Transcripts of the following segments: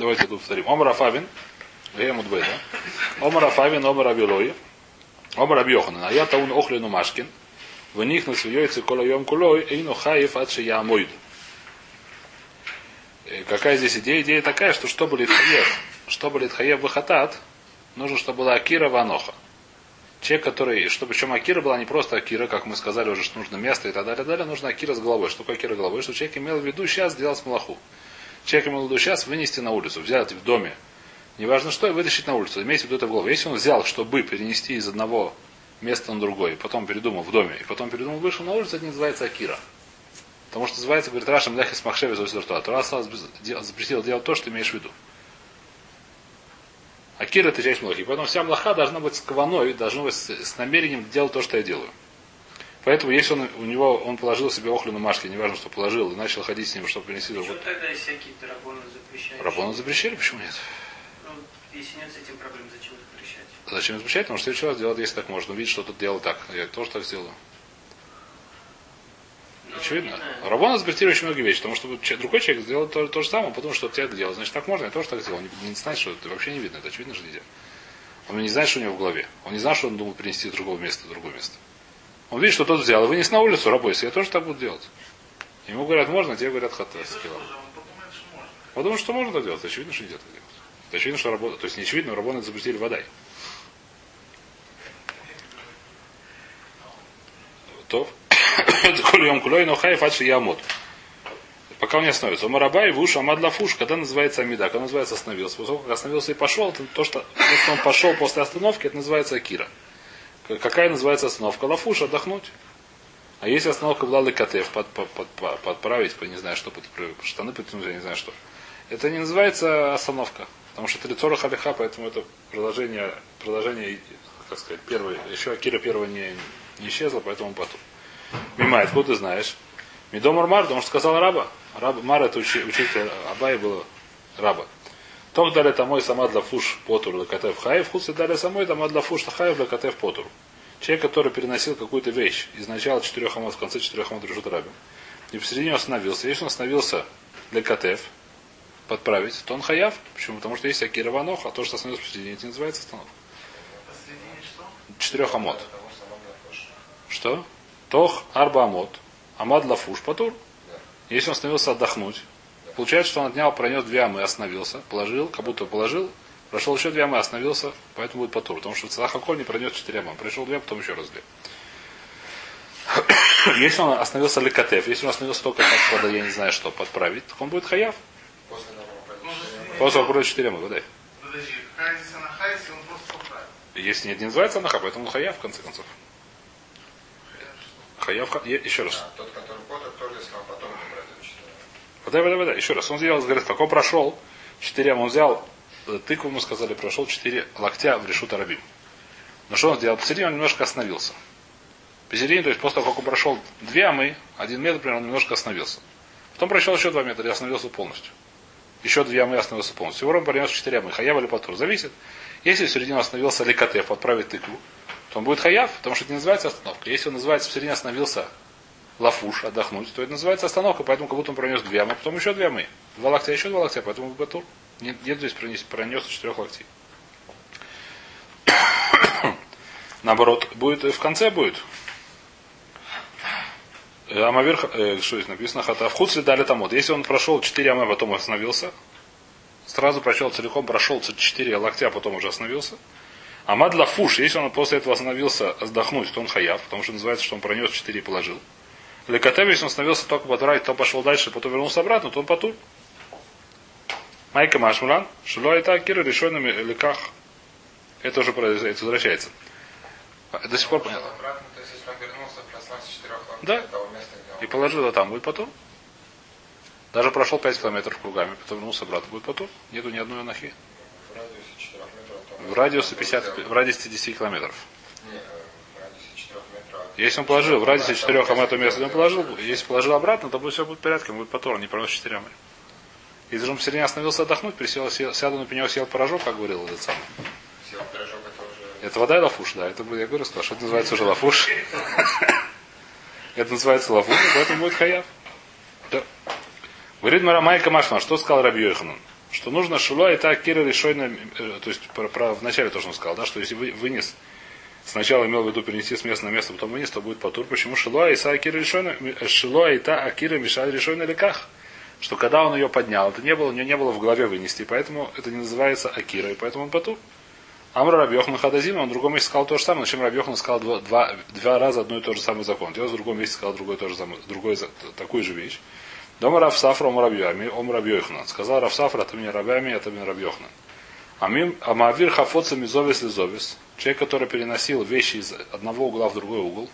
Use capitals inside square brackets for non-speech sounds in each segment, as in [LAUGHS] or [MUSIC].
давайте тут повторим. Омар Афавин, я Мудбей, да? Омар Афавин, Омар Абилой, Омар Абьоханан, а я таун охлину Машкин, в них на свиёйце кола йом кулой, эйну хаев от я мойду. Какая здесь идея? Идея такая, что чтобы литхаев, чтобы литхаев выхатат, нужно, чтобы была Акира Ваноха. Человек, который, чтобы причем Акира была не просто Акира, как мы сказали уже, что нужно место и так далее, далее, нужно Акира с головой. Что такое Акира головой? Что человек имел в виду сейчас сделать малаху. Человек имел в виду сейчас вынести на улицу, взять в доме. Неважно что, и вытащить на улицу. Имейте в виду это в голову. Если он взял, чтобы перенести из одного места на другое, и потом передумал в доме, и потом передумал, вышел на улицу, это не называется Акира. Потому что называется, говорит, Раша Мляхис Махшеви Зосидартуа. Тора запретил делать то, что имеешь в виду. Акира это часть млахи. Поэтому вся млаха должна быть с каваной, должна быть с намерением делать то, что я делаю. Поэтому, если он, у него, он положил себе охлю на машке, неважно, что положил, и начал ходить с ним, чтобы принести Почему вот... тогда всякие рабоны запрещают? Рабоны запрещали, почему нет? Ну, если нет с этим проблем, зачем запрещать? Зачем запрещать? Потому что следующий раз делать, если так можно. Увидеть, что тут делал так. Я тоже так сделаю. Очевидно. Рабона запретили очень многие вещи, потому что другой человек сделал то, то же самое, потому что тебе это делал. Значит, так можно, я тоже так сделал. Он не, не знает, что это вообще не видно. Это очевидно, что нельзя. Он не знает, что у него в голове. Он не знает, что он думал принести другого места в другое место. Он видит, что тот взял, и вынес на улицу, рабойся. Я тоже так буду делать. Ему говорят, можно, а тебе говорят, хата. Он думает, что можно так делать. Очевидно, что нельзя так делать. Это очевидно, что работа. То есть не очевидно, рабоны запретили водай. То. [COUGHS] Кульем кулей, но хайф адши ямот. Пока он не остановится. Марабай, вуш, амад лафуш, когда называется амида, когда называется остановился. Как остановился и пошел, то, что, то, что он пошел после остановки, это называется акира. Какая называется остановка? Лафуш, отдохнуть. А если остановка была лекатев, под, под, под, под, подправить, по не знаю что, под, штаны подтянуть, я не знаю что. Это не называется остановка. Потому что это халиха, поэтому это продолжение, продолжение, как сказать, первое, еще Акира первого не, не исчезла, поэтому потом. Мимай, откуда ты знаешь? Медомар Мар, потому что сказал раба. Раб, Мар это учи, учитель Абай был раба. Ток дали тамой сама для фуш потур лакатев хаев, хуцы дали самой сама для фуш хаев лакатев потур. Человек, который переносил какую-то вещь из начала четырех амот в конце четырех амот решут рабим. И посередине остановился. Если он остановился для катев, подправить, то он хаяв. Почему? Потому что есть Акира Ванох, а то, что остановился посередине, это не называется остановка. Четырех амот. Что? Тох арба амот. Амад лафуш патур. Если он остановился отдохнуть, получается, что он отнял, пронес две амы, остановился, положил, как будто положил, прошел еще две амы, остановился, поэтому будет патур. Потому что Цахаколь не пронес четыре амы. Пришел две, потом еще раз две. [COUGHS] Если он остановился лекатев, если он остановился только как вода, я не знаю что, подправить, то он будет хаяв. После того, как четыре амы, выдай. Если нет, не называется анаха, поэтому хаяв, в конце концов. Хаяв, еще раз. А, тот, который тоже потом Вода, вода, вода. Еще раз. Он сделал, говорит, как он прошел, четыре, он взял тыкву, мы сказали, прошел четыре локтя в решут арабим. Но что он сделал? Посередине он немножко остановился. Посередине, то есть после того, как он прошел две амы, один метр примерно, он немножко остановился. Потом прошел еще два метра и остановился полностью. Еще две амы остановился полностью. Всего он принес четыре амы. Хаяв или патур. Зависит. Если в середине остановился ликатеф, подправить тыкву, то он будет хаяв, потому что это не называется остановка. Если он называется в середине остановился лафуш, отдохнуть, то это называется остановка, поэтому как будто он пронес две амы, потом еще две амы. Два локтя, еще два локтя, поэтому батур. Нет, нет здесь пронес, пронес четырех локтей. [COUGHS] Наоборот, будет в конце будет. Э, Амавир, э, что здесь написано, хата в худ дали там вот. Если он прошел 4 амы, потом остановился, сразу прошел целиком, прошел 4 локтя, а потом уже остановился, Амад лафуш, если он после этого остановился отдохнуть, то он хаяв, потому что называется, что он пронес 4 и положил. Лекатев, если он остановился только потурать, то пошел дальше, потом вернулся обратно, то он потур. Майка Машмуран, Шило и так, Кира решенными леках. Это уже это возвращается. До сих пор понятно. Да. И положил это там, будет потом. Даже прошел 5 километров кругами, потом вернулся обратно, будет потом. Нету ни одной анахи. В радиусе 50, в радиусе 10 километров. Если он положил в радиусе 4 ам это место, он положил, если положил обратно, то будет все будет в порядке, будет потор, не проносит 4 амы. Же он посередине остановился отдохнуть, присел, сел, сяду на пенек, съел порошок, как говорил этот самый. Съел пирожок, это уже... Это вода и лафуш, да. Это я говорю, что это называется уже лафуш. [LAUGHS] Это называется лафуш, поэтому будет хаяв. Да. Говорит Марамайка Машма, что сказал Раби Йоханан? что нужно шило и так кира решойно, э, то есть про, про, в начале тоже он сказал, да, что если вы, вынес, сначала имел в виду перенести с места на место, потом вынес, то будет потур. Почему шило и са акира решойно, шило и та акира мешали решойно леках? Что когда он ее поднял, это не было, у него не было в голове вынести, поэтому это не называется акира, и поэтому он потур. Амра Рабьехан Хадазим, он в другом месте сказал то же самое, чем Рабьехан сказал два, два, два раза одно и то же самое закон. Я в другом месте сказал другой, самое, другой, такую же вещь. Дома Равсафра Ом Рабьями, Ом Рабьехнан. Сказал Равсафра, это мне Рабьями, это мне Рабьехнан. А Маавир Хафоца Мизовис Лизовис, человек, который переносил вещи из одного угла в другой угол,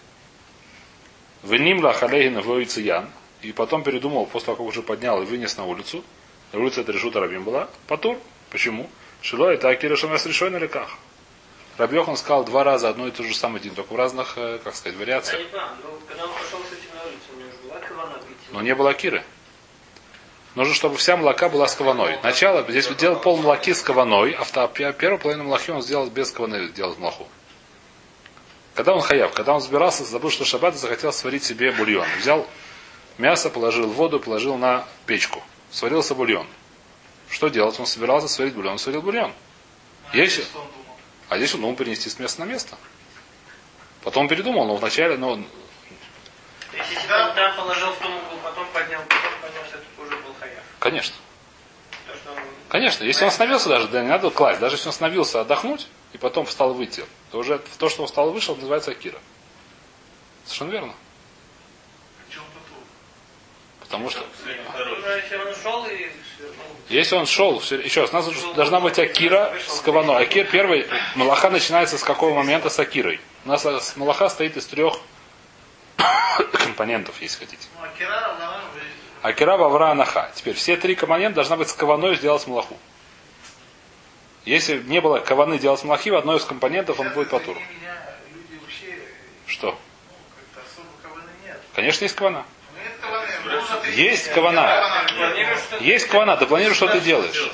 Венимла Халейгина Ян, и потом передумал, после того, как уже поднял и вынес на улицу, на улице это решута Рабим была, Патур. Почему? Шило это Акира Шамас решой на реках. Рабьехан сказал два раза одно и то же самое день, только в разных, э, как сказать, вариациях. Понимаю, но не было Акиры. Нужно, чтобы вся молока была с кованой. Начало, здесь делал пол молоки с кованой, а первую половину молоки он сделал без каваны, делал молоку. Когда он хаяв, когда он собирался, забыл, что шаббат и захотел сварить себе бульон. Взял мясо, положил в воду, положил на печку. Сварился бульон. Что делать? Он собирался сварить бульон, он сварил бульон. Если... А здесь он думал перенести с места на место. Потом он передумал, но вначале, но То есть, если он там положил в том угол, потом поднял, потом понял, что это уже был хаяв. конечно. То, что он... Конечно, если он остановился даже, да не надо класть, даже если он остановился отдохнуть и потом встал выйти, то уже то, что он встал и вышел, называется Акира. Совершенно верно. Потому что Уже если он шел, все- еще раз, у нас должна быть Акира с Каваной. Акир первый, Малаха начинается с какого момента с Акирой. У нас э, Малаха стоит из трех [COUGHS] компонентов, если хотите. Ну. Акира Вавра Анаха. Теперь все три компонента должна быть с Каваной сделать Малаху. Если не было Каваны делать Малахи, в одной из компонентов он будет люди вообще, Что? ну. Конечно, есть Кавана. Ну, нет каваны, нужно три- Есть кавана. Есть Кавана, ты планируешь, что ты делаешь.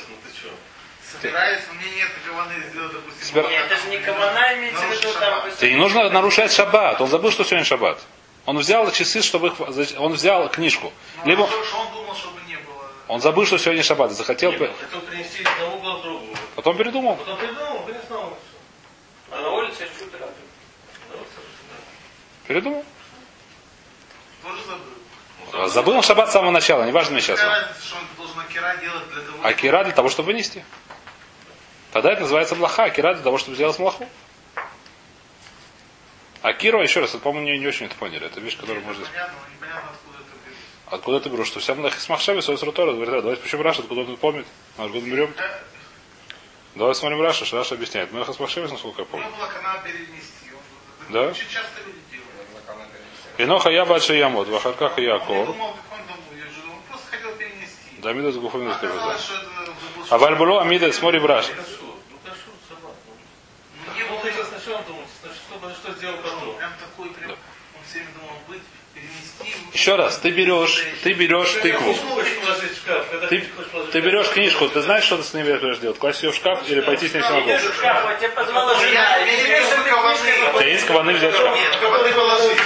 Собираюсь, у меня нет каваны сделать, допустим. Нет, это же не кавана имеется в виду там... Тебе не нужно нарушать шаббат. Он забыл, что сегодня шаббат. Он взял часы, чтобы их... Он взял книжку. Ну, Либо он думал, чтобы не было. он забыл, что сегодня шаббат. и Захотел... Пе- он хотел перенести из одного угла в другую. Потом передумал. Потом придумал, вынес на улицу. А на улице. Ну, собственно. Передумал. Тоже забыл. Он шаббат с самого начала. Неважно мне сейчас. А кира для того, чтобы вынести. Тогда это называется блоха. А кира для того, чтобы сделать млаху. А кира, еще раз, это, по-моему, не, не очень это поняли. Это вещь, которую можно... Понятно, но непонятно, откуда это ты берешь? Что вся млаха с махшеви, союз рутора, говорит, «Да, давайте почему Раша, откуда он тут помнит? А Откуда берем? Давай смотрим Раша, что Раша объясняет. Млаха с махшеви, насколько я помню. него была канал перенести. Да? Очень часто люди. Иноха я бача ямот, он думал, я перенести. Да, мидас гуфамидас что забыл, А что- вальбуло амида смотри браш. Кашур. Ну, кашур, собака. Ну, не Он было хотел сначала думать, что, что сделал Он потом. Прям такой, прям, он все время думал быть, перенести. Еще раз, ты берешь, ты берешь тыкву. Ты Ты, ты берешь книжку, ты знаешь, что ты с ней будешь делать? Класть ее в шкаф или пойти с ней в синагогу? Идешь в шкаф, тебе позвала жена. Я И имею в тебе виду что-то каваны. книжка У тебя есть каваны взять шкаф? Каваны каваны, это.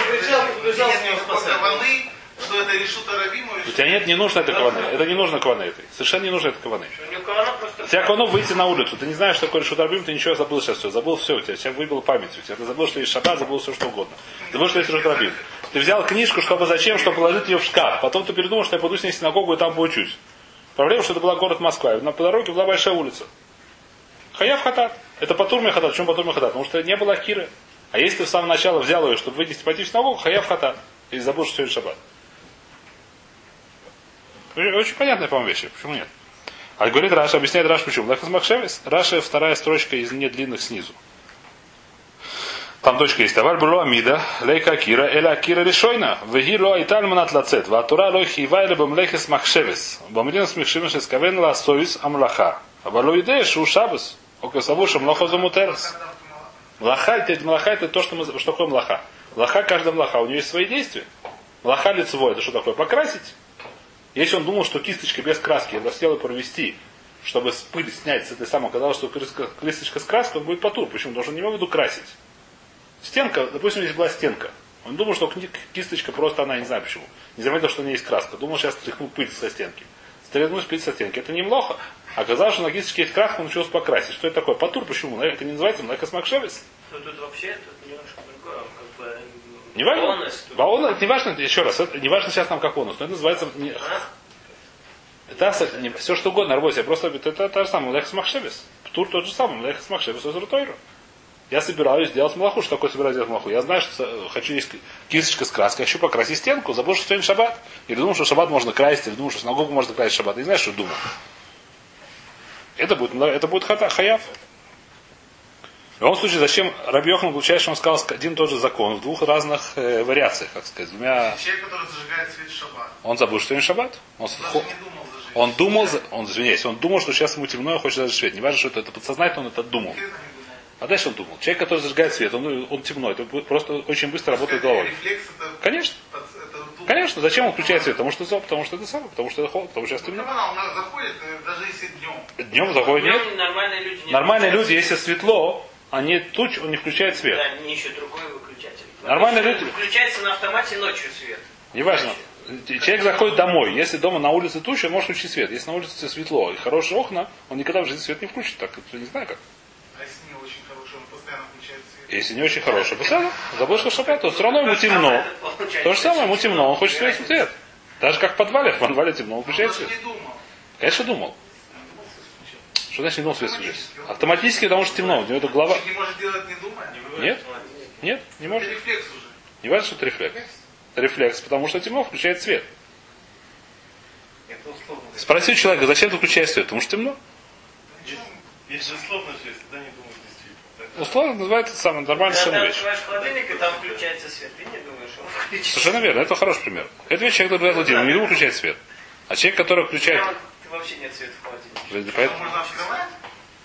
У тебя нет, не нужно этой каваны. Это не нужно каваны этой. Совершенно не нужно этой каваны. У просто... У тебя кавану выйти на улицу. Ты не знаешь, что такое решут арбим, ты ничего забыл сейчас все. Забыл все, у тебя, тебя выбила память. У тебя ты забыл, что есть шаббат, забыл все, что угодно. Забыл, что есть רשות הרבים. Ты взял книжку, чтобы зачем, чтобы положить ее в шкаф. Потом ты передумал, что я пойду с ней в синагогу и там поучусь. Проблема, что это была город Москва. На по дороге была большая улица. חייב חטאת. Это פטור מחטאת. Почему פטור מחטאת? Потому что не было עקירה. А если ты с самого начала взял ее, чтобы вынести пойти в синагогу, חייב חטאת. И забыл, что сегодня шаббат. Очень понятная, по-моему, вещь. Почему нет? А говорит Раши, объясняет Раши почему. מלאכת מחשבת. Раши вторая строчка из недлинных снизу. Там точка есть. Аваль было Амида, Лейка Акира, Эля Акира решойна. Веги ло айталь манат лацет. Ватура ло хивай лебом лехес махшевис. Бомрин смехшивен шескавен ла союз амлаха. Авалу идея шу шабас. Окасаву шамлоха замутерес. Млаха, это, млаха это то, что, мы, что такое млаха. Млаха, каждая млаха, у нее есть свои действия. Млаха лицевой, это что такое? Покрасить. Если он думал, что кисточка без краски, хотел ее провести, чтобы пыль снять с этой самой, оказалось, что кисточка с краской, он будет потур. Почему? Потому что он не имел в виду красить. Стенка, допустим, здесь была стенка. Он думал, что кисточка просто она, не знаю почему. Не заметил, что у нее есть краска. Думал, сейчас стряхну пыль со стенки. стрельнуть в 50 оттенки. Это неплохо. Оказалось, что на гисточке есть краска, он начал покрасить. Что это такое? Патур, почему? Это не называется Млекас Макшевис? Ну тут вообще тут немножко другое, как бы... Не важно. бонус тут. Баон, это не важно, еще раз, это не важно сейчас нам как бонус, но это называется не, А? это не- все что угодно, работе, просто это, это та же самая Млекас Макшевис. Тур тот же самый, Млекас Макшевис Озрутойру. Я собираюсь делать малаху. Что такое собираюсь делать малаху? Я знаю, что хочу есть кисточка с краской, хочу покрасить стенку, забыл, что сегодня шаббат. Или думал, что шаббат можно красить, или думал, что синагогу можно красить шаббат. Я не знаю, что думал. Это будет, это будет хата, хаяв. В любом случае, зачем Раби Йохан получает, что он сказал один и тот же закон в двух разных э, вариациях, как сказать, двумя... Человек, который зажигает свет в шаббат. Он забыл, что сегодня шаббат. Он, Даже хо- не думал он думал, он, извиняюсь, он думал, что сейчас ему темно и хочет даже свет. Не важно, что это, это подсознательно, он это думал. А дальше он думал. Человек, который зажигает свет, он, он темно, это будет просто очень быстро работает головой. Конечно. Конечно, зачем он включает свет? Потому что это зо- потому что это самое, потому что это холод, потому что сейчас Ну, темно. э, даже если днем. Днем заходит нет. Нормальные люди не Нормальные люди, если светло, они туч, он не включает свет. Да, не еще другой выключатель. Нормальные люди- Включается на автомате ночью свет. Неважно. Человек заходит домой. Если дома на улице туча, он может включить свет. Если на улице светло и хорошие окна, он никогда в жизни свет не включит. Так, это не знаю как. А если не очень хороший, он постоянно включает свет. Если не очень хороший, посмотрим. Забыл, что шаббат, то все равно ему темно. То же самое, ему темно, он хочет свет свет. Даже как в подвале, в подвале темно, он включает свет. не думал. Конечно, думал. Что значит не думал свет включить? Автоматически, потому что темно. У него это голова. Человек не может делать, не думая. Нет? Нет, не может. рефлекс уже. Не важно, что это рефлекс. Рефлекс, потому что темно включает свет. Спроси у человека, зачем ты включаешь свет? Потому что темно. Есть, же если да не. Так, Условно называется Когда ты совершенно вещь. открываешь холодильник, и там включается свет. Ты не думаешь, он включится. Совершенно верно, это хороший пример. Это вещь, человек, который владеет, он не думает включать свет. А человек, который включает... Ты вообще нет света в холодильнике. Поэтому- можно открывать?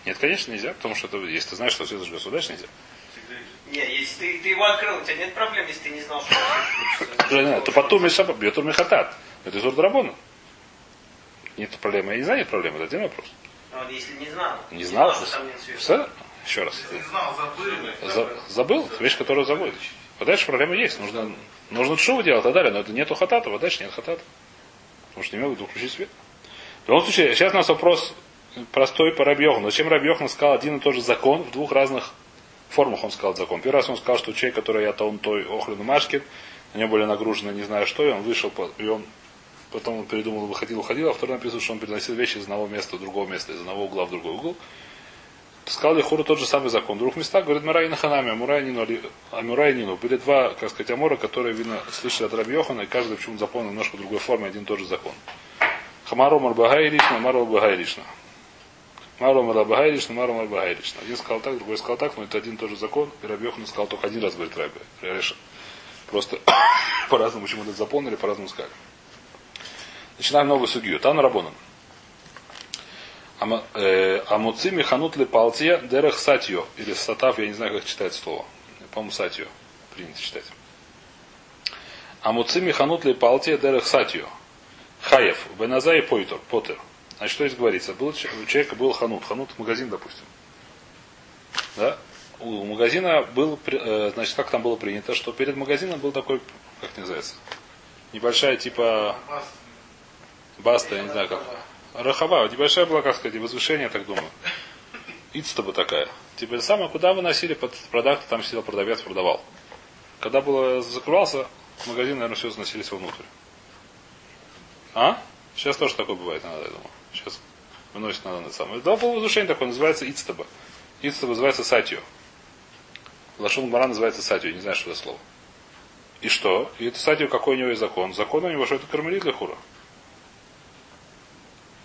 Нет, конечно, нельзя, потому что это, если ты знаешь, что свет зажгется, дальше нельзя. всегда есть. Не, если ты, ты его открыл, у тебя нет проблем, если ты не знал, что он то потом шаббат, бьет. Это из драбона. Нет проблемы. Я не знаю, нет проблемы, это один вопрос. А вот если не знал. Не знал, что там нет света. Еще раз. Знал, забыл. За- забыл? Это вещь, которую забыл. А дальше проблема есть. Нужно, нужно шоу делать и так далее, но это нету хатата, а дальше нет хатата. Потому что не могут выключить свет. В любом случае, сейчас у нас вопрос простой по Рабьехану. Зачем Рабьехан сказал один и тот же закон в двух разных формах он сказал закон. Первый раз он сказал, что человек, который я он той Охлин и Машкин, на нем были нагружены не знаю что, и он вышел, и он потом он передумал, выходил, уходил, а второй написано, что он переносил вещи из одного места в другого места, из одного угла в другой угол. Сказал Лихуру тот же самый закон. Двух местах говорит Мурай и Ханами, Амурай Нину, Амурай Нину. Были два, как сказать, Амора, которые, видно, слышали от Раби Йохана, и каждый почему-то запомнил немножко другой форме один и тот же закон. Хамару Марбагай лично, Мару Марбагай лично. Мару Марбагай лично, Мару Марбагай лично. Один сказал так, другой сказал так, но это один и тот же закон. И Раби Йохан сказал только один раз, говорит Раби. Реша. Просто [COUGHS] по-разному почему-то запомнили, по-разному сказали. Начинаем новую судью. Там Рабонан. Э, Амуци механут ли палтия дерех сатьо. Или сатав, я не знаю, как читать слово. По-моему, сатьо. Принято читать. Амуци механут ли палтия дерех сатьо. Хаев. Беназа и Пойтер. Поттер. Значит, что здесь говорится? Был, у человека был ханут. Ханут магазин, допустим. Да? У магазина был, э, значит, как там было принято, что перед магазином был такой, как называется, небольшая типа Бас. баста, я не знаю как. Рахава, небольшая была, как сказать, возвышение, я так думаю. Ицтаба такая. Типа самое, куда выносили под продукты, там сидел продавец, продавал. Когда было закрывался, магазин, наверное, все заносились вовнутрь. А? Сейчас тоже такое бывает, надо, я думаю. Сейчас выносит надо на самое. Да, было возвышение такое, называется Ицтаба. Ицтаба называется Сатью. Лашон Мара называется Сатью, не знаю, что это слово. И что? И это Сатью, какой у него есть закон? Закон у него, что это кармелит для хура.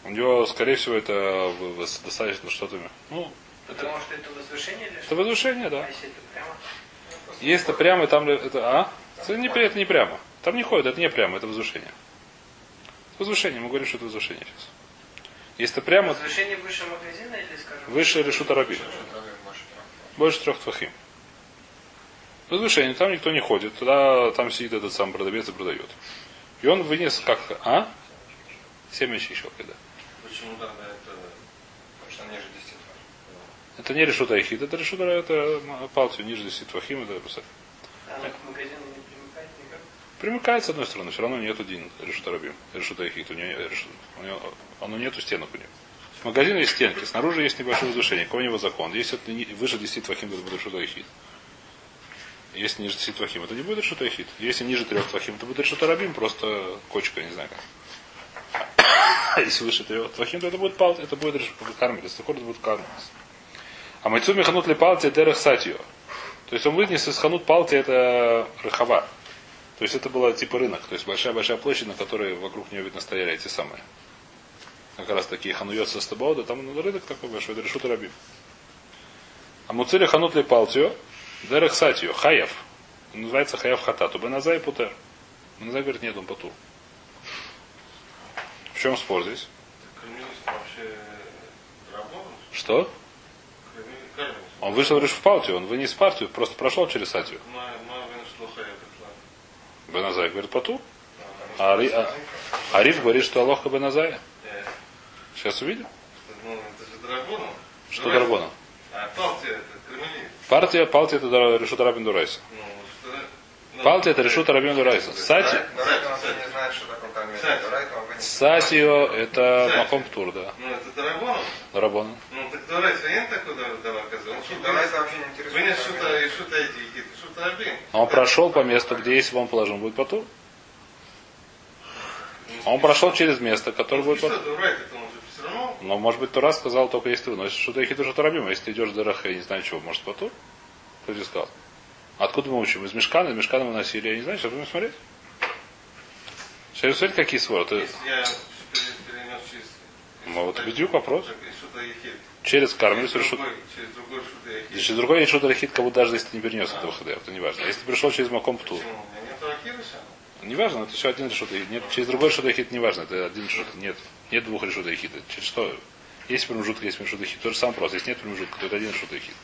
У него, скорее всего, это достаточно что-то. Ну, Потому что это возвышение или это что? возвышение, А да. если это прямо? Если это прямо, и там ли- это, а? Это не, это не прямо. Там не ходит, это не прямо, это возвышение. Возвышение, мы говорим, что это возвышение сейчас. Если это прямо, Возвышение выше магазина или, скажем? выше решута рабин. Больше трех твахим. Возвышение, там никто не ходит. Туда там сидит этот сам продавец и продает. И он вынес как а? Семь щелкой, да. Почему тогда это... Потому что ниже 10 Это не решута Ихид, это решута это палцию ниже 10 твахим, это просто. Она к магазину не примыкает никак? Примыкает с одной стороны, все равно нету дин решута рабим. Решута ихит. У него, решут- у него, оно нету стенок у него. В магазине есть стенки, снаружи есть небольшое возвышение. Какой у него закон? Если это не- выше 10 твахим, то это будет решута ихит. Если ниже 10 твахим, это не будет решута ихит. Если ниже 3 твахим, это будет решута рабим, просто кочка, не знаю как. А если выше 3 твахим, то это будет пал, это будет кармелис. Это будет кармелис. А майцу механут ли палти дерех сатио. То есть он вынес из ханут палти это рахава. То есть это было типа рынок. То есть большая-большая площадь, на которой вокруг нее, видно, стояли эти самые. Как раз такие ханует со стабаода. Там ну, рынок такой большой, это решут рабим. А муцили ханут ли палтио, дерех сатио, хаев. Он называется хаяв хатату. Беназай путер. Беназай говорит, нет, он пату. В чем спор здесь? Что? Он вышел лишь в партию, он вынес партию, просто прошел через сатию. Беназай говорит пату. А, Ари- а- Ариф говорит, что Алоха Беназая. Сейчас увидим. Ну, это же драгоном. Что? А это кремли. Партия, Палтия это решута Рабин Дурайса. Ну, что... ну, Палтия это решута Рабин Дурайса. Сати, Райт, он не знает, что такое камень. Он. Сатио это. Махом Птур, да. Ну, это драгоном. Рабона. Ну, так давай, своен такой давай оказывается. Он что, вообще не интересует. Вынес что-то и что-то эти, что-то обин. А Он прошел по месту, где если бы он положил, будет потур. А Он прошел через место, которое будет Что, потур. он. Но, может быть, Тура сказал только если ты выносишь что-то ихит уже Тарабим, а если ты идешь в Дерах, я не знаю чего, может потур? Кто тебе сказал? Откуда мы учим? Из Мешкана? Из Мешкана мы носили, я не знаю, сейчас будем смотреть. Сейчас смотреть, какие своры. Ты- Если я пере- перенес через... Ну, вот бедюк вопрос. Через Кармелис Через решут. другой, через другой ехит. Через другой решут Рахит, как будто даже если ты не перенес этого хода, это не важно. А если ты пришел через Маком Птур, не важно, это все один решут. Нет, через другой решут Рахит не важно, это один решут. Нет, нет двух решут Рахит. Через что? Есть промежуток, есть решут Рахит. Тот же самый вопрос. Если нет промежутка, то это один решут Рахит.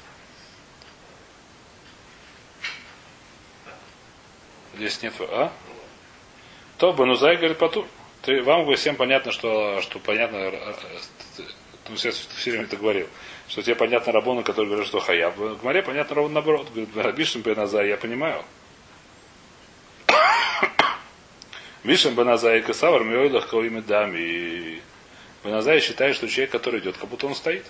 Здесь нет, а? То Банузай говорит потур. Ты, вам всем понятно, что, что понятно, ну, все, все время это говорил, что тебе понятно Рабону, который говорит, что хаяв. В Гмаре понятно ровно наоборот. Говорит, Рабишин Беназай, я понимаю. [COUGHS] Мишин Беназай и Касавар Миойлах Кауими Дами. Беназай считает, что человек, который идет, как будто он стоит.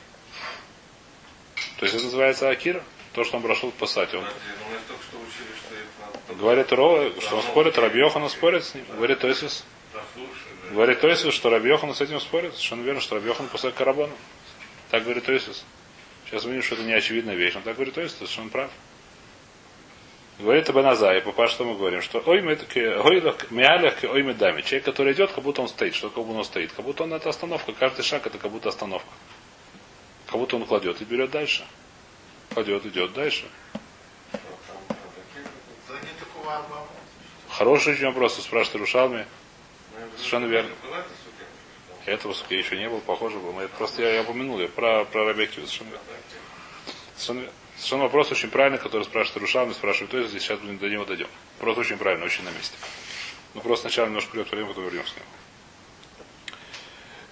То есть это называется Акира. То, что он прошел по сати. Он мы только что учили, что говорит Ро, что он спорит, Рабьехана спорит с ним. Говорит да. Говорит Тойсус, что Рабьехан с этим спорит. Совершенно верно, что Рабьехан после Карабана. Так говорит Тойсус. Сейчас увидим, что это не очевидная вещь. Но так говорит Тойсус, что он прав. Говорит Абаназай, папа, что мы говорим, что ой, мы мялях, ой, мы дами. Человек, который идет, как будто он стоит. Что как будто он стоит? Как будто он это остановка. Каждый шаг это как будто остановка. Как будто он кладет и берет дальше. Кладет, идет дальше. За не такого арбама. Хороший очень вопрос, спрашивает Рушалми. Совершенно верно. Этого сука еще не было, похоже было. Мы просто я, я упомянул я про, про Рабекию. Совершенно, верно. совершенно, совершенно вопрос очень правильный, который спрашивает Рушалми, спрашивает, то есть здесь сейчас до него дойдем. Вопрос очень правильный, очень на месте. Ну просто сначала немножко придет время, потом вернемся к нему.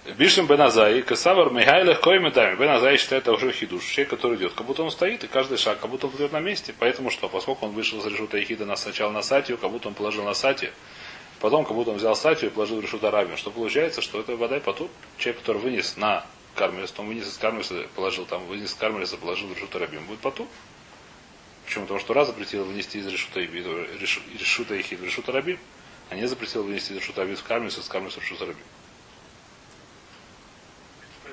Бишем Беназай, Касавар Михайлах Коймедами. Беназай считает это уже хидуш. Человек, который идет, как будто он стоит, и каждый шаг, как будто он идет на месте. Поэтому что? Поскольку он вышел из решута Ихида на, сначала на сатию, как будто он положил на сати, потом как будто он взял сатию и положил в решута Рабин. Что получается, что это вода и потур. Человек, который вынес на Кармелис, он вынес из Кармелиса, положил там, вынес из Кармелиса, положил в решута Рабин. Будет потур. Почему? Потому что раз запретил вынести из решута, решу- решута Ихида в решута Рабин, а не запретил вынести из решута Рабин в Кармелис, из Кармелиса в решута Рабин.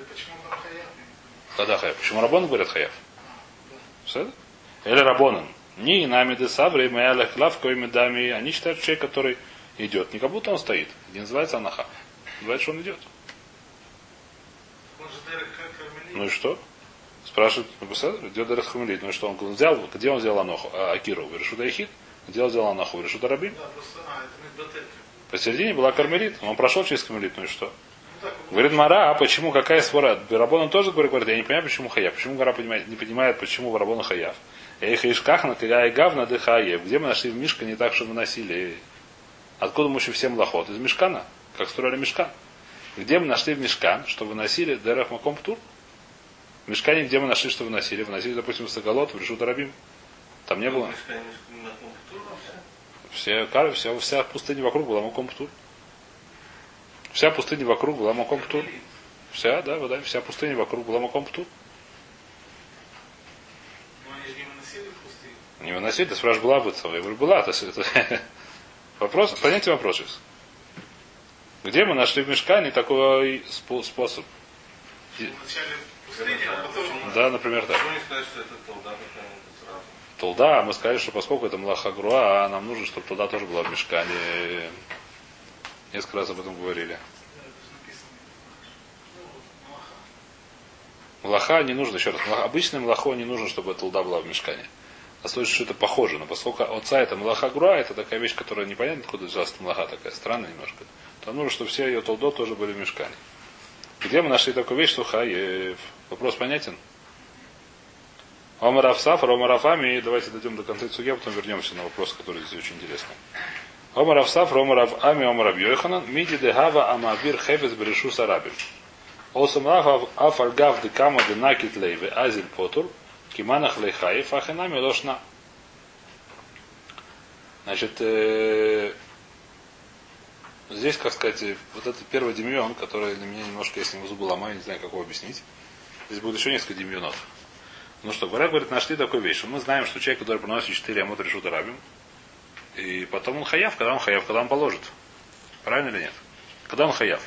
Почему там хаяв? Тогда хаяв. Почему Рабон говорят хаяв? Все? Или Рабонан. Ни нами де сабри, моя лахлавка и медами. Они считают, человек, который идет, не как будто он стоит. Не называется анаха. Называется, что он идет. Дерек. Ну и что? Спрашивает, идет Дарес Хамилит. Ну и что? Он взял, где он взял аноху? А, Акиру. Решута Ихид. Где он взял аноху? Решута Рабин. А, это. Посередине была Кармелит. Он прошел через Кармелит. Ну и что? Говорит Мара, а почему, какая свора? Рабон тоже говорит, говорит, я не понимаю, почему хаяв. Почему Гора понимает, не понимает, почему Рабона хаяв. Эх, Ишкахна, гавна дыхаев. Где мы нашли в Мишка не так, что мы носили? Откуда мы учим всем лохот? Из Мешкана. Как строили Мешкан. Где мы нашли в Мешкан, что выносили Дерах Маком Птур? В Мешкане, где мы нашли, что выносили? Выносили, допустим, Сагалот, в Решут Рабим. Там не было. Компьютер вообще? Все, кар- вся, пустыня вокруг была Маком Птур. Вся пустыня вокруг была Маком Птур. Вся, да, вода, вся пустыня вокруг была Маком Птур. Не выносили ты спрашиваешь, была бы целая. Я говорю, была. То есть это... [LAUGHS] Вопрос, понятие вопрос сейчас. Где мы нашли в мешкане такой спо- способ? Вначале пустыня, а потом... Да, например, так. Сказать, толда? Толда, а мы сказали, что поскольку это млахагруа, а нам нужно, чтобы туда тоже была в мешкане. Несколько раз об этом говорили. Млаха не нужно, еще раз, млаха- обычное млахо не нужно, чтобы толда была в мешкане. А слышит, что это похоже. Но поскольку отца это млаха груа, это такая вещь, которая непонятно, откуда взялась эта млаха такая, странная немножко. То нужно, чтобы все ее толдо тоже были в мешкане. Где мы нашли такую вещь, что хаев? Вопрос понятен? Омар Авсаф, Омар Афами, давайте дойдем до конца Цуге, потом вернемся на вопрос, который здесь очень интересный. Омар Авсаф, Омар Ами, Омар Абьойханан, Миди Дегава Амавир Хевес Берешу Сарабим. Осамрав Афальгав Декама Денакит Лейве Азиль Потур, Киманах Лейхаев, Ахинами Лошна. Значит, э, здесь, как сказать, вот это первый демион, который для меня немножко, если не зубы ломаю, не знаю, как его объяснить. Здесь будет еще несколько демионов. Ну что, говорят, говорит, нашли такую вещь. Мы знаем, что человек, который приносит 4 амот решут арабим, и потом он хаяв, когда он хаяв, когда он положит. Правильно или нет? Когда он хаяв.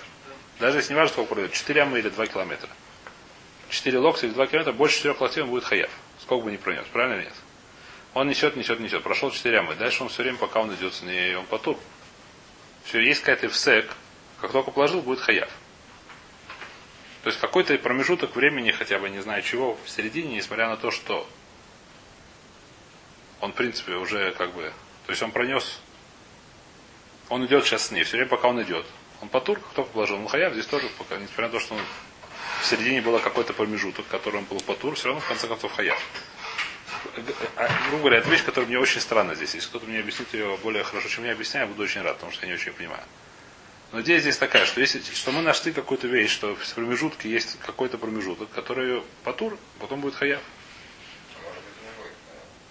Даже если не важно, сколько пройдет, 4 амы или 2 километра. 4 локтя или 2 километра, больше 4 локтей он будет хаяв. Сколько бы ни пронес. Правильно или нет? Он несет, несет, несет. Прошел 4 амы. Дальше он все время, пока он идет с ней, он потур. Все, есть какая-то всек. Как только положил, будет хаяв. То есть какой-то промежуток времени, хотя бы не знаю чего, в середине, несмотря на то, что он, в принципе, уже как бы... То есть он пронес... Он идет сейчас с ней, все время, пока он идет. Он потур, как только положил. Он хаяв, здесь тоже, пока, несмотря на то, что он в середине был какой-то промежуток, который он был потур, все равно в конце концов хаяв. А, грубо говоря, это вещь, которая мне очень странна здесь. Если кто-то мне объяснит ее более хорошо, чем я объясняю, я буду очень рад, потому что я не очень понимаю. Но идея здесь такая, что если что мы нашли какую-то вещь, что в промежутке есть какой-то промежуток, который потур, потом будет хаяв.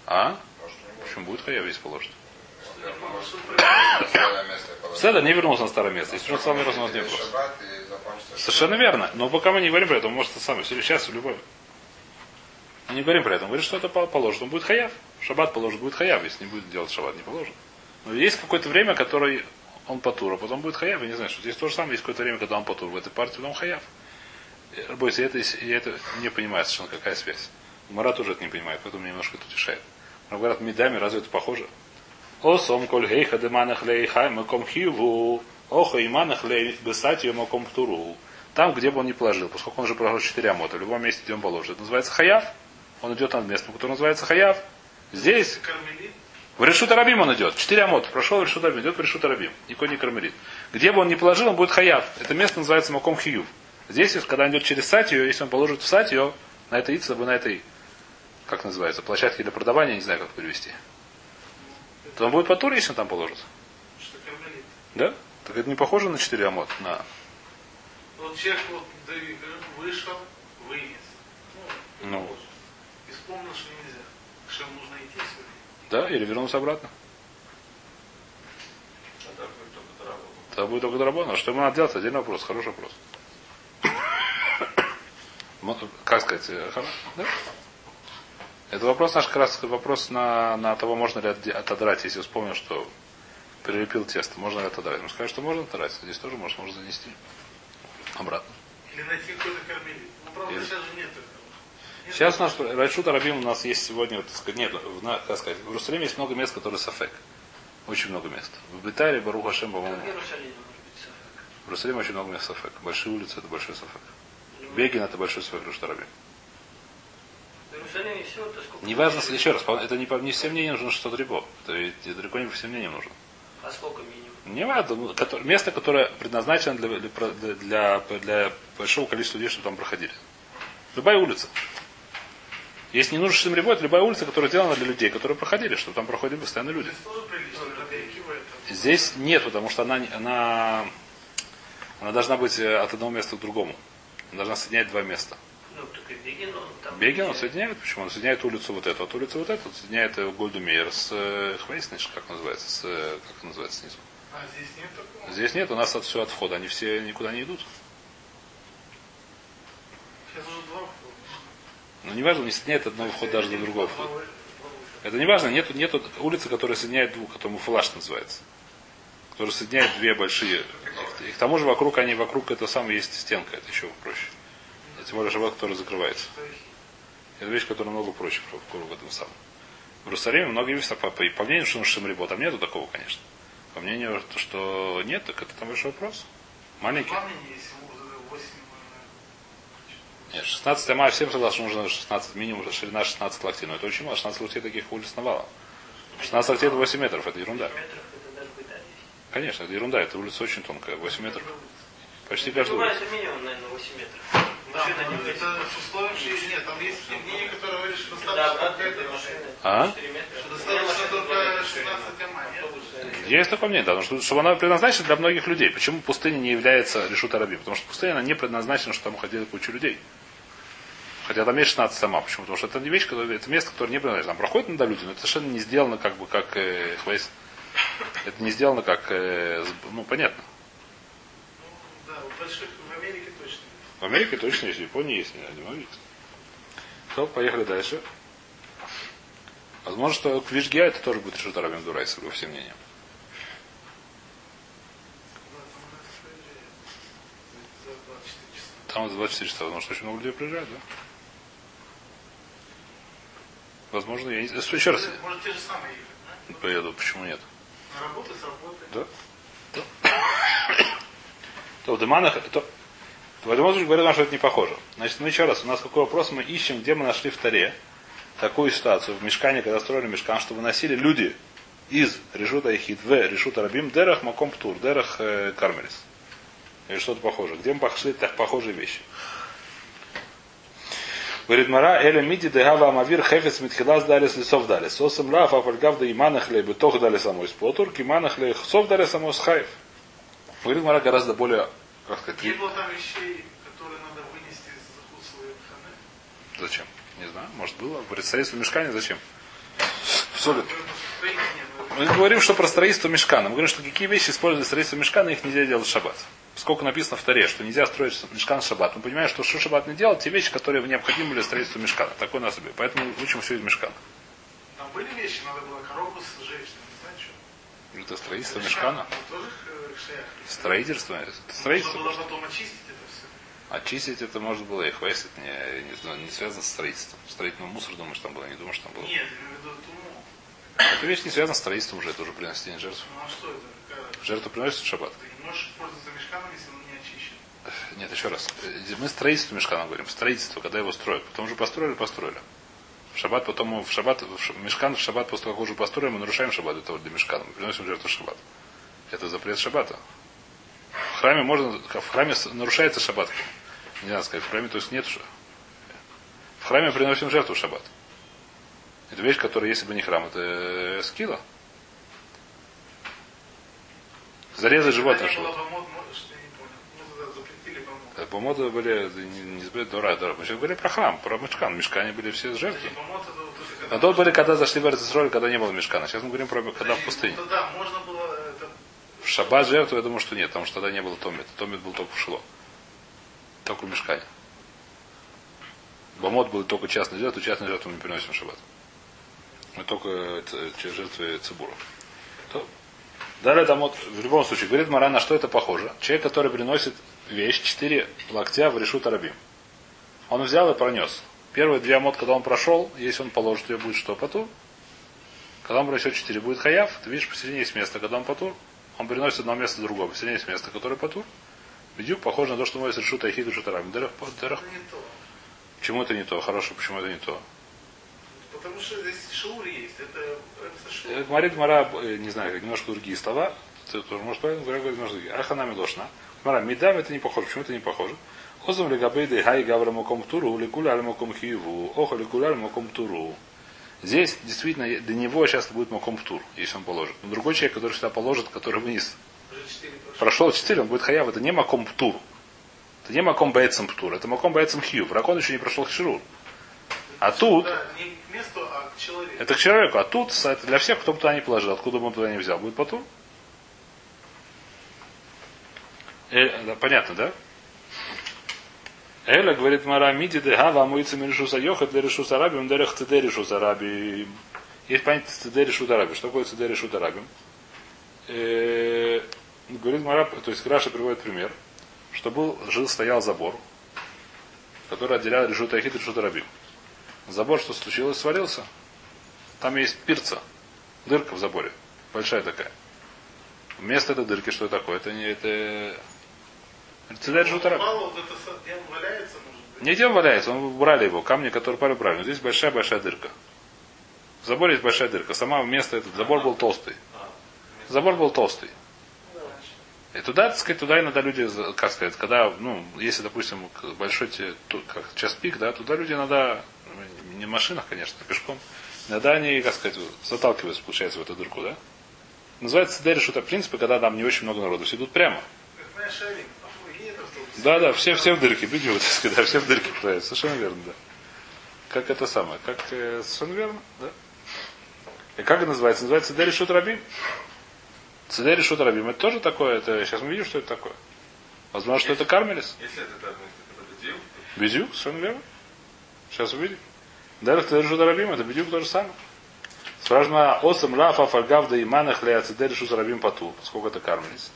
А? Может. Почему будет хаяв, если положить. Седа не вернулся на старое место. Если он сам вернулся, у нас нет вопроса. Совершенно верно. Но пока мы не говорим про это, он может это самое. Сейчас в любой. Мы не говорим про это. Он говорит, что это по- положит. Он будет хаяв. Шаббат положит, будет хаяв. Если не будет делать шаббат, не положит. Но есть какое-то время, которое он потур, а потом будет хаяв. Я не знаю, что здесь то же самое. Есть какое-то время, когда он потур в этой партии, потом хаяв. Э, Бойся, это, я это не понимаю совершенно, какая связь. Марат тоже это не понимает, поэтому меня немножко это утешает. Но говорят, медами, разве это похоже? Осом коль гейха деманах лейхай маком хиву, оха иманах лей бесатью маком птуру. Там, где бы он не положил, поскольку он уже положил 4 амота, в любом месте, где он положит. Это называется хаяв. Он идет над местом, которое называется хаяв. Здесь в Решут Арабим он идет. Четыре амота. Прошел в Решут Арабим. Идет в Решут Арабим. Никой не кармелит. Где бы он ни положил, он будет хаяв. Это место называется Маком Хиюв. Здесь, когда он идет через Сатию, если он положит в Сатию, на этой яйце, на этой, как называется, площадке для продавания, не знаю, как перевести, то он будет по туре, если он там положит. Что кармелит. Да? Так это не похоже на четыре амот. На... Вот человек вот вышел, вынес. Ну, Ну. И вспомнил, что нельзя. Что ему нужно идти сегодня. Да? Или вернулся обратно. Это будет только дорого. Это будет только дорабона. Что ему надо делать? Отдельный вопрос. Хороший вопрос. [COUGHS] Как сказать? э, Да? Это вопрос наш как раз вопрос на, на того, можно ли отодрать, если вспомнил, что прилепил тесто. Можно ли отодрать? Он скажет, что можно отодрать. Здесь тоже можно, можно занести. Обратно. Или найти какой-то кармелит. Ну, правда, Или- сейчас же нет этого. Нет Сейчас у нас Райшут Арабим у нас есть сегодня, вот, так сказать, нет, в, на- как сказать, в Иерусалиме есть много мест, которые сафек. Очень много мест. В Битаре, Барух Хашем, по-моему, В Иерусалиме может быть сафек. в Иерусалиме очень много мест сафек. Большие улицы это большой сафек. Бегин это большой сафек Райшут Арабим. В Иерусалиме все это сколько? Неважно, еще раз, это не, по- не всем мнениям нужно 600 рибов. Это ведь далеко не по всем мнениям нужно. А сколько минимум? Не важно, ну, кото- место, которое предназначено для, для, для, для большого количества людей, чтобы там проходили. Любая улица. Если не нужно 600 рибов, это любая улица, которая сделана для людей, которые проходили, чтобы там проходили постоянно люди. Здесь нет, потому что она, не- она, она должна быть э, от одного места к другому. Она должна соединять два места. Ну, только Бегин, он там... Бегин он соединяет, почему? Он соединяет улицу вот эту, от улицы вот эту, он соединяет э, Гольдумейер с э, Хвейсниш, как называется, с, э, как называется снизу. А здесь нет такого? Здесь нет, у нас от все от входа, они все никуда не идут. Сейчас уже два входа. Но не важно, не соединяет одного входа даже до другого входа. Это не важно, нету, нету улицы, которая соединяет двух, которому флаш называется. Который соединяет две большие. И к тому же вокруг они, вокруг это самое есть стенка, это еще проще. А Тем более живот, который закрывается. Это вещь, которая много проще вокруг этого самого. В Иерусалиме многие вещи, по, по, по мнению, что Шимрибо, там нету такого, конечно. По мнению, то, что нет, так это там большой вопрос. Маленький. Пламени есть 8 Нет, 16 мая всем согласны, что нужно 16, минимум ширина 16 локтей. Но это очень мало, 16 локтей таких улиц навалом. 16 локтей это 8 метров, это ерунда. в. Конечно, это ерунда, это улица очень тонкая, 8 метров. Почти каждая Любая улица. это минимум, наверное, 8 метров. Да, Машина не влезет. это с условием, что нет, там есть мнение, которое говорит, что Да, достаточно обратно только этой машины. А? 4 метра. Что достаточно только 16 ма, нет? Есть такое мнение, да, что, чтобы она предназначена для многих людей. Почему пустыня не является решут араби? Потому что пустыня она не предназначена, что там ходила куча людей. Хотя там есть 16 сама. Почему? Потому что это не вещь, которая, это место, которое не предназначено. Там проходят надо люди, но это совершенно не сделано как бы как э, хвейс. Это не сделано как, э, ну, понятно. Да, в больших, в Америке точно. Есть, в Японии есть, не в Америке. То, поехали дальше. Возможно, что Квишгия это тоже будет решут арабим Дурайса, по всем мнениям. Там у нас приезжает. За 24 часа. Там за 24 часа, потому что очень много людей приезжают, да? Возможно, я не знаю. Еще раз. Может, те же самые ехать, да? Поеду, почему нет? На работу, с работы. Да? То в Деманах, то, этом случае говорят, что это не похоже. Значит, ну еще раз, у нас какой вопрос мы ищем, где мы нашли в Таре такую ситуацию в Мешкане, когда строили Мешкан, что выносили люди из Решута Ихид в Решута Рабим Дерах Маком Птур, Дерах э, Кармелис. Или что-то похожее. Где мы пошли так похожие вещи? Говорит Мара, Эля Миди Дегава Амавир Хефец Митхилас Далис Лисов Далис. Сосам Лав Афальгав да Иманах Лей Бетох Дали Самой Спотур, Киманах Лей Хсов Дали Самой Схаев. Говорит Мара гораздо более, как сказать, Не было там вещей, которые надо вынести из захуцлые ханы. зачем? Не знаю, может было. Говорит, строительство мешкания зачем? В соли. Мы говорим, что про строительство мешкана. Мы говорим, что какие вещи используют строительство мешкана, их нельзя делать в шаббат. Сколько написано в Таре, что нельзя строить мешкан в шаббат. Мы понимаем, что что шаббат не делать, те вещи, которые необходимы для строительства мешкана. Такой у нас себе. Поэтому учим все из мешкана. Там были вещи, надо было коробку с женщиной, не знаю, что. Это строительство мешкана. Ну, э. Строительство. Строительство. было потом очистить это все. Очистить это может было и хвастать не, не, не связано с строительством. Строительный мусор, думаешь, там было, не думаешь, там было. Нет, я имею в виду туму. Эта вещь не связана с строительством уже, это уже приносение жертв. Ну а что это? Какая- Жертву приносят в шаббат. Ты не можешь пользоваться мешканом, если он не очищен. Нет, еще раз. Э, Мы строительство мешкана говорим. Строительство, когда его строят. Потом уже построили, построили. В шаббат, потом мы в шаббат, в мешкан в шаббат, после того, как уже построим, мы нарушаем шаббат для того, для мешкана. Мы приносим жертву шаббат. Это запрет шаббата. В храме можно, в храме нарушается шаббат. Не надо сказать, в храме, то есть нет. В храме приносим жертву в шаббат. Это вещь, которая, если бы не храм, это э, скилла. Зарезать животное. Животное. понял. Ну, были не, сбрать дора, дора. Мы сейчас говорили про храм, про мешкан. Мешкане были все жертвы. Когда... А тот были, когда зашли в Эрцисроль, когда не было мешкана. Сейчас мы говорим про когда в пустыне. Ну, да, можно было. В шаббат жертву, я думаю, что нет, потому что тогда не было томит. Томит был только в Шило. Только в мешкане. Бомот был только частной жертвой, частной жертву мы не приносим в шаббат. Мы только жертвы цибуров. Далее там вот, в любом случае, говорит Мара, на что это похоже. Человек, который приносит вещь, четыре локтя в решут арабим. Он взял и пронес. Первые две амот, когда он прошел, если он положит ее, будет что, потур. Когда он принесет четыре, будет хаяв. Ты видишь, посередине есть место, когда он потур. Он приносит одно место другое. Посередине есть место, которое потур. Бедюк похоже на то, что мы дерах- Это не то. Почему это не то? Хорошо, почему это не то? Потому что здесь шаур есть. Это. Э, Говорит Мара, э, не знаю, немножко другие слова. Ты тоже можешь правильно говорить, говорит немножко другие. Аханами лошна. Мара, медам это не похоже. Почему это не похоже? Озам легабейды хай гавра моком туру, ликуля моком хиеву, охо ликуля моком туру. Здесь действительно для него сейчас будет маком тур, если он положит. Но другой человек, который сюда положит, который вниз, Уже четыре прошло. прошел 4, он будет хаяв, это не маком тур. Это не маком бейцем птур, это маком бейцем хью. Ракон еще не прошел хширур. А тут, Да, не к месту, а к человеку. это к человеку, а тут это для всех, кто бы туда не положил, откуда бы он туда не взял, будет потур. Э, да, понятно, да? Эля говорит Мара Миди де Хава Амуица Миришуса Йоха для Решуса Рабим, Дерех Цеде Решуса Раби. Есть понятие Цеде Решута Раби. Что такое Цеде Решута Рабим? Э, Говорит Мара, то есть Раша приводит пример, что был, жил, стоял забор, который отделял Решута Ахит и Решута Рабим. Забор, что случилось, свалился. Там есть пирца, дырка в заборе, большая такая. Вместо этой дырки что такое? Это не это Цеде Решута Рабим. Мало вот где он валяется, он убрали его, камни, которые пали убрали. Но здесь большая-большая дырка. В заборе есть большая дырка. Сама место этот забор был толстый. Забор был толстый. И туда, так сказать, туда иногда люди, как сказать, когда, ну, если, допустим, большой как час пик, да, туда люди иногда, ну, не в машинах, конечно, а пешком, иногда они, как сказать, заталкиваются, получается, в эту дырку, да. Называется цедери шута, в принципе, когда там не очень много народу, все идут прямо. Как знаешь, Шарик, ой, нет автобуса. Да, да, все, все в дырке, бегут, так сказать, да, все в дырке пытаются. Совершенно верно, да. Как это самое, как э, совершенно верно, да. И как это называется? Называется Цедери Шут Рабим. Цедери Шут Рабим. Это тоже такое, это, сейчас мы видим, что это такое. Возможно, что это Кармелис. Если это Бедюк, совершенно верно. Сейчас увидим. Дерх Цедери Шут Рабим, это Бедюк то же самое. Спрашивается, Осам Рафа Фальгав да Иманах Лея Цедери Шут Рабим Пату, поскольку это Кармелис.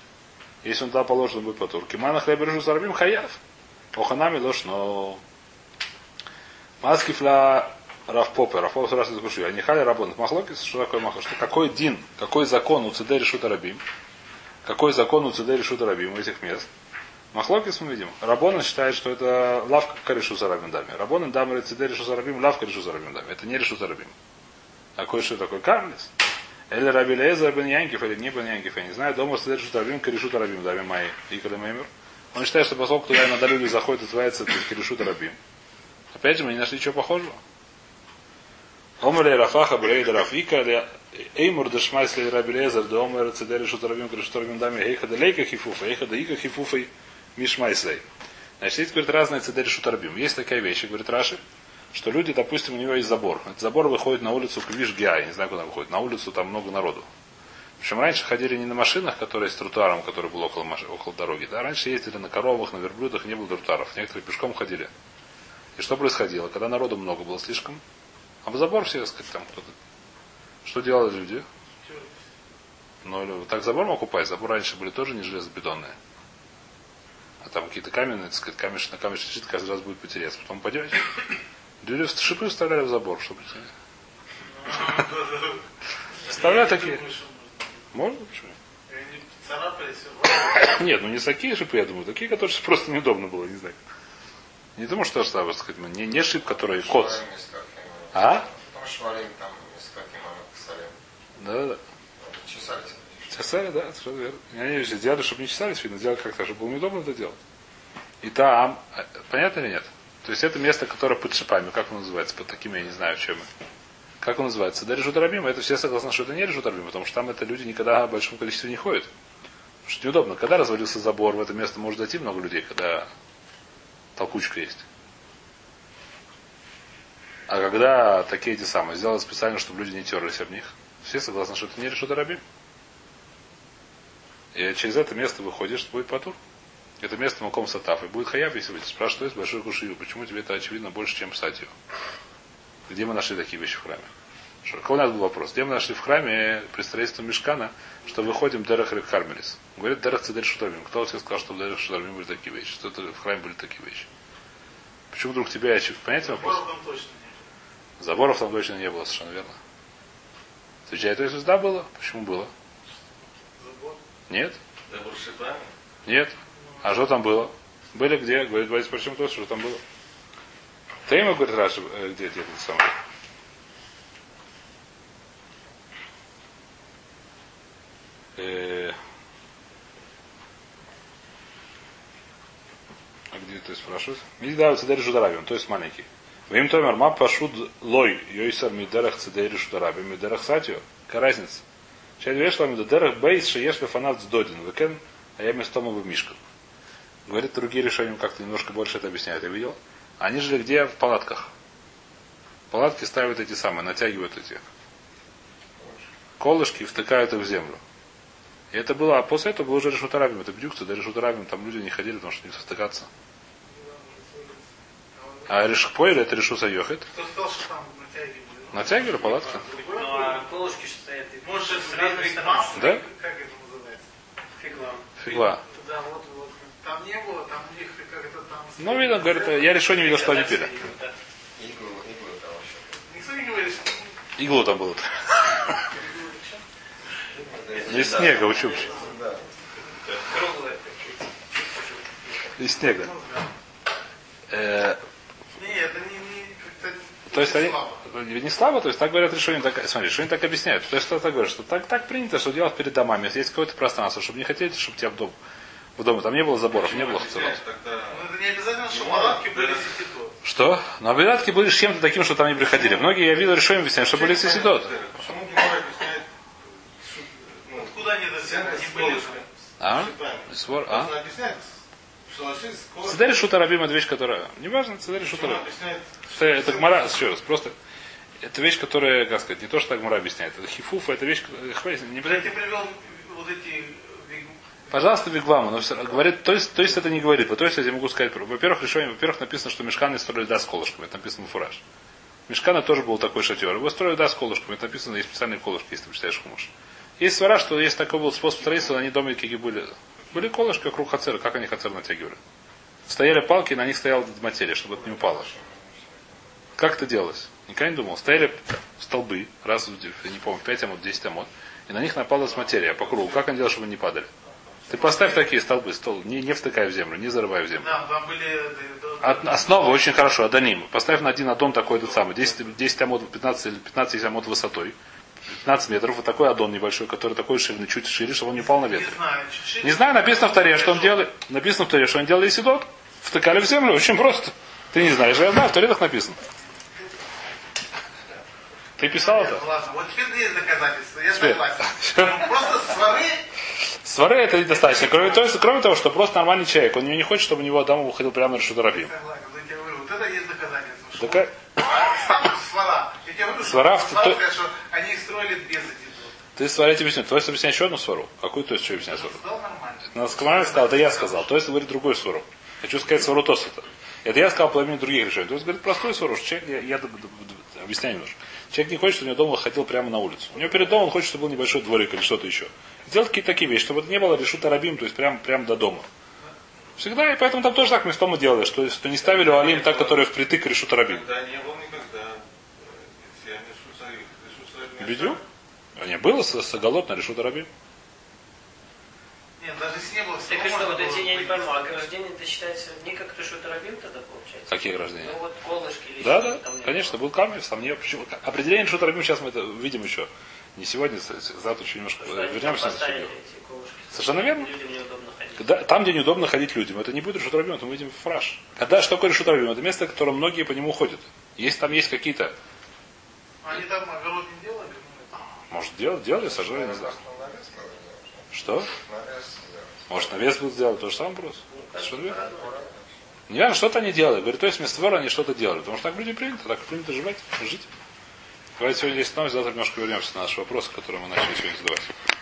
Если он туда положен, он будет Патур. Киманах Лея Шут Рабим Хаяв. Оханами лошно. Маскифла Раф Попер, Раф Попер раз не А не хали рабон. Махлокис, что такое махлокис? Что какой дин, какой закон у Цедери Шута Рабим? Какой закон у Цедери Шута Рабим у этих мест? Махлокис мы видим. Рабона считает, что это лавка корешу зарабим дами. Рабона дамы Цедери Шута Рабим, лавка решу зарабим дами. Это не решу зарабим. А кое что такое? Кармлис. Или Раби Лезер бен Янкив, или не бен Янкив, я не знаю. Дома Цедери Шута Рабим, корешу Рабим дами мои. И Меймер. Он считает, что поскольку туда иногда люди заходят, называется это корешу Рабим. Опять же, мы не нашли ничего похожего. Омер Рафаха Брейда Рафика Эймур Дешмайс Лей Раби Лезер, да Омер Цедери Шутарабим Кришутарабим Дами Эйха да Лейка Хифуфа, Эйха да Ика Хифуфа Мишмайслей. Значит, есть, говорит, разные Цедери Шутарабим. Есть такая вещь, говорит Раши, что люди, допустим, у него есть забор. Этот забор выходит на улицу Квиш Гиа, я не знаю, куда выходит. На улицу там много народу. Причем раньше ходили не на машинах, которые с тротуаром, который был около, маш- около дороги. Да? Раньше ездили на коровах, на верблюдах, не было тротуаров. Некоторые пешком ходили. И что происходило? Когда народу много было слишком, а в забор все, так сказать, там кто-то. Что делали люди? Ну, так забор мог упасть. Забор раньше были тоже не железобетонные. А там какие-то каменные, так сказать, камеш, на щит каждый раз будет потеряться. Потом пойдете. Люди шипы вставляли в забор, чтобы... Вставляли такие. Можно? Почему? Нет, ну не такие шипы, я думаю, такие, которые просто неудобно было, не знаю. Не думаю, что что, так сказать, не, не шип, который ему. А? Да, да. Чесались. Чесали, да, совершенно верно. Они сделали, чтобы не чесались, видно, сделали как-то, чтобы было неудобно это делать. И там, а, понятно или нет? То есть это место, которое под шипами, как оно называется, под такими, я не знаю, чем. Как он называется? Да решут рабим, это все согласны, что это не решут рабим, потому что там это люди никогда в большом количестве не ходят. Потому что неудобно. Когда развалился забор, в это место может зайти много людей, когда толкучка есть. А когда такие эти самые, сделали специально, чтобы люди не терлись об них, все согласны, что это не решут рабим. И через это место выходишь, будет потур. Это место маком сатаф. И будет хаяв, если вы спрашиваете, что есть большой кушию. Почему тебе это очевидно больше, чем статью? Где мы нашли такие вещи в храме? Какой у нас был вопрос? Где мы нашли в храме при строительстве Мешкана, что выходим Дерах Рик Хармелис? Говорит Дерах Цедер Шутармим. Кто тебе сказал, что в Дерах Шутармим были такие вещи? Что это в храме были такие вещи? Почему вдруг тебя очевидно? Понятен вопрос? Заборов там точно нет. Заборов там точно не было, совершенно верно. Отвечает, то есть да было? Почему было? Забор. Нет? Шипами. Нет. А что там было? Были где? Говорит, Борис, почему то, что там было? Тейма, говорит, Раша, э, где, где это самое? Э, А где есть спрашивают? Мидава цедери шударабим, то есть маленький. Вим томер ма пашуд лой йойсар мидерах цедери шударабим мидерах сатио. Какая разница? Сейчас вешла мидерах бейс шееш лефанат сдодин. Векен а я местома в мишках. Говорит, другие решения как-то немножко больше это объясняют. Я видел. Они жили где? В палатках. Палатки ставят эти самые, натягивают эти колышки и втыкают их в землю. И это было, а после этого был уже решутарабим. Это бдюкцы, да решутарабим, там люди не ходили, потому что не втыкаться. А решпойль это что там натягивали? Натягивали палатки. Другое Ну, было? а колышки что стоят? Может, с это разных разные сторон. массы? Да? Как это называется? Фигла. Фигла. Да, вот, вот. Там не было, там у них как это там... Ну, видно, говорит, я решил не видел, что они пили. Иглу, там было. Из снега, учу. Да. Круглая. Из снега. Э. То есть они, не слабо, то есть так говорят решение так, смотри, решение так объясняют. То есть что так говорят, что так, так принято, что делать перед домами. Если есть какое-то пространство, чтобы не хотите, чтобы тебя в дом, в доме там не было заборов, не было хацерот. Это не обязательно, что палатки были сетидот. Что? Но обрядки были с чем-то таким, что там не приходили. Многие, я видел, решение объясняют, что были сисидот. Почему Гемора объясняет, ну, Откуда они не были? А? Свор, а? Цедарь шута рабим это вещь, которая... Неважно, цедарь шута Он рабим. Это гмара, еще раз, просто... Это вещь, которая, как сказать, не то, что так гмара объясняет. Это хифуф, это вещь, которая- хватит, не тебе привел вот эти... Пожалуйста, Бигламу, но говорит, то есть, то есть это не говорит. То есть я могу сказать, во-первых, решение, во-первых, написано, что мешканы строили да с колышками, это написано фураж. Мешкана тоже был такой шатер. Его строили да с колышками, это написано, есть специальные колышки, если ты читаешь хумуш. Есть свара, что есть такой был способ строительства, они дома какие были. Были колышки вокруг хацера, как они хацер натягивали. Стояли палки, на них стояла материя, чтобы это не упало. Как это делалось? Никогда не думал. Стояли столбы, раз, не помню, 5 амот, 10 амот, и на них напалась материя по кругу. Как они делали, чтобы не падали? Ты поставь такие столбы, стол, не, не втыкай в землю, не зарывай в землю. Да, там были... От- основа очень хорошо, адоним. Поставь на один аддон такой этот самый, 10, 10 амот, 15 или 15 амот высотой. 15 метров, вот такой аддон небольшой, который такой ширины, чуть шире, чтобы он не упал на Не ветер. знаю, чуть-чуть. Не знаю, написано в таре, что он делает. Написано в таре, что он делал Исидот. Втыкали в землю, очень просто. Ты не знаешь, я знаю, в таре так написано. Ты писал это? Ладно, вот теперь есть доказательства, я Теперь. согласен. [LAUGHS] Ну, Просто свары... Свары это недостаточно. Кроме, то есть, кроме того, что просто нормальный человек, он не хочет, чтобы у него Адам уходил прямо на говорю, вот это есть доказательство. Сам свара. Я тебе говорю, Свара что свара то- что они строили без этих. Ты сварите объясню. То есть объясняй еще одну свару. Какую то есть еще объяснять свару? Сказал нормально. Сказал, это я сказал. То есть говорит другой свару. Хочу сказать свару Тосфата. Это я сказал половину других решений. То есть говорит простой что Человек, я, я объясняю немножко. Человек не хочет, чтобы у него дома ходил прямо на улицу. У него перед домом он хочет, чтобы был небольшой дворик или что-то еще. Делать какие-то такие вещи, чтобы это не было решута рабим, то есть прямо, прямо до дома. Всегда, и поэтому там тоже так местом мы делали, что, что не ставили алим так, которые впритык решу. Решу своих. Бедю? А не было с, с оголот на рабим? Нет, даже если не было, все Так и что, вот эти, я не пойму, а ограждение это считается не как то, что Тарабим тогда получается? Какие рождения? Ну вот колышки или Да, да, там конечно, был камень, там не почему. Определение рабим сейчас мы это видим еще. Не сегодня, завтра еще немножко вернемся. Совершенно верно. Людям неудобно ходить. Когда- там, где неудобно ходить людям, это не будет решут рабим, это мы видим фраж. Когда что такое решут рабим? Это место, в котором многие по нему ходят. Если там есть какие-то, Они там огород не делали? ну, может, делать, делали, сажали, не знаю. Что? Может, навес будут сделать, то же самое вопрос. Совершенно верно. Не важно, что-то они делали. Говорит, то есть вместо двора они что-то делали. Потому что так люди принято, так принято жить. жить. Давайте сегодня здесь остановимся, завтра немножко вернемся на наши вопросы, которые мы начали сегодня задавать.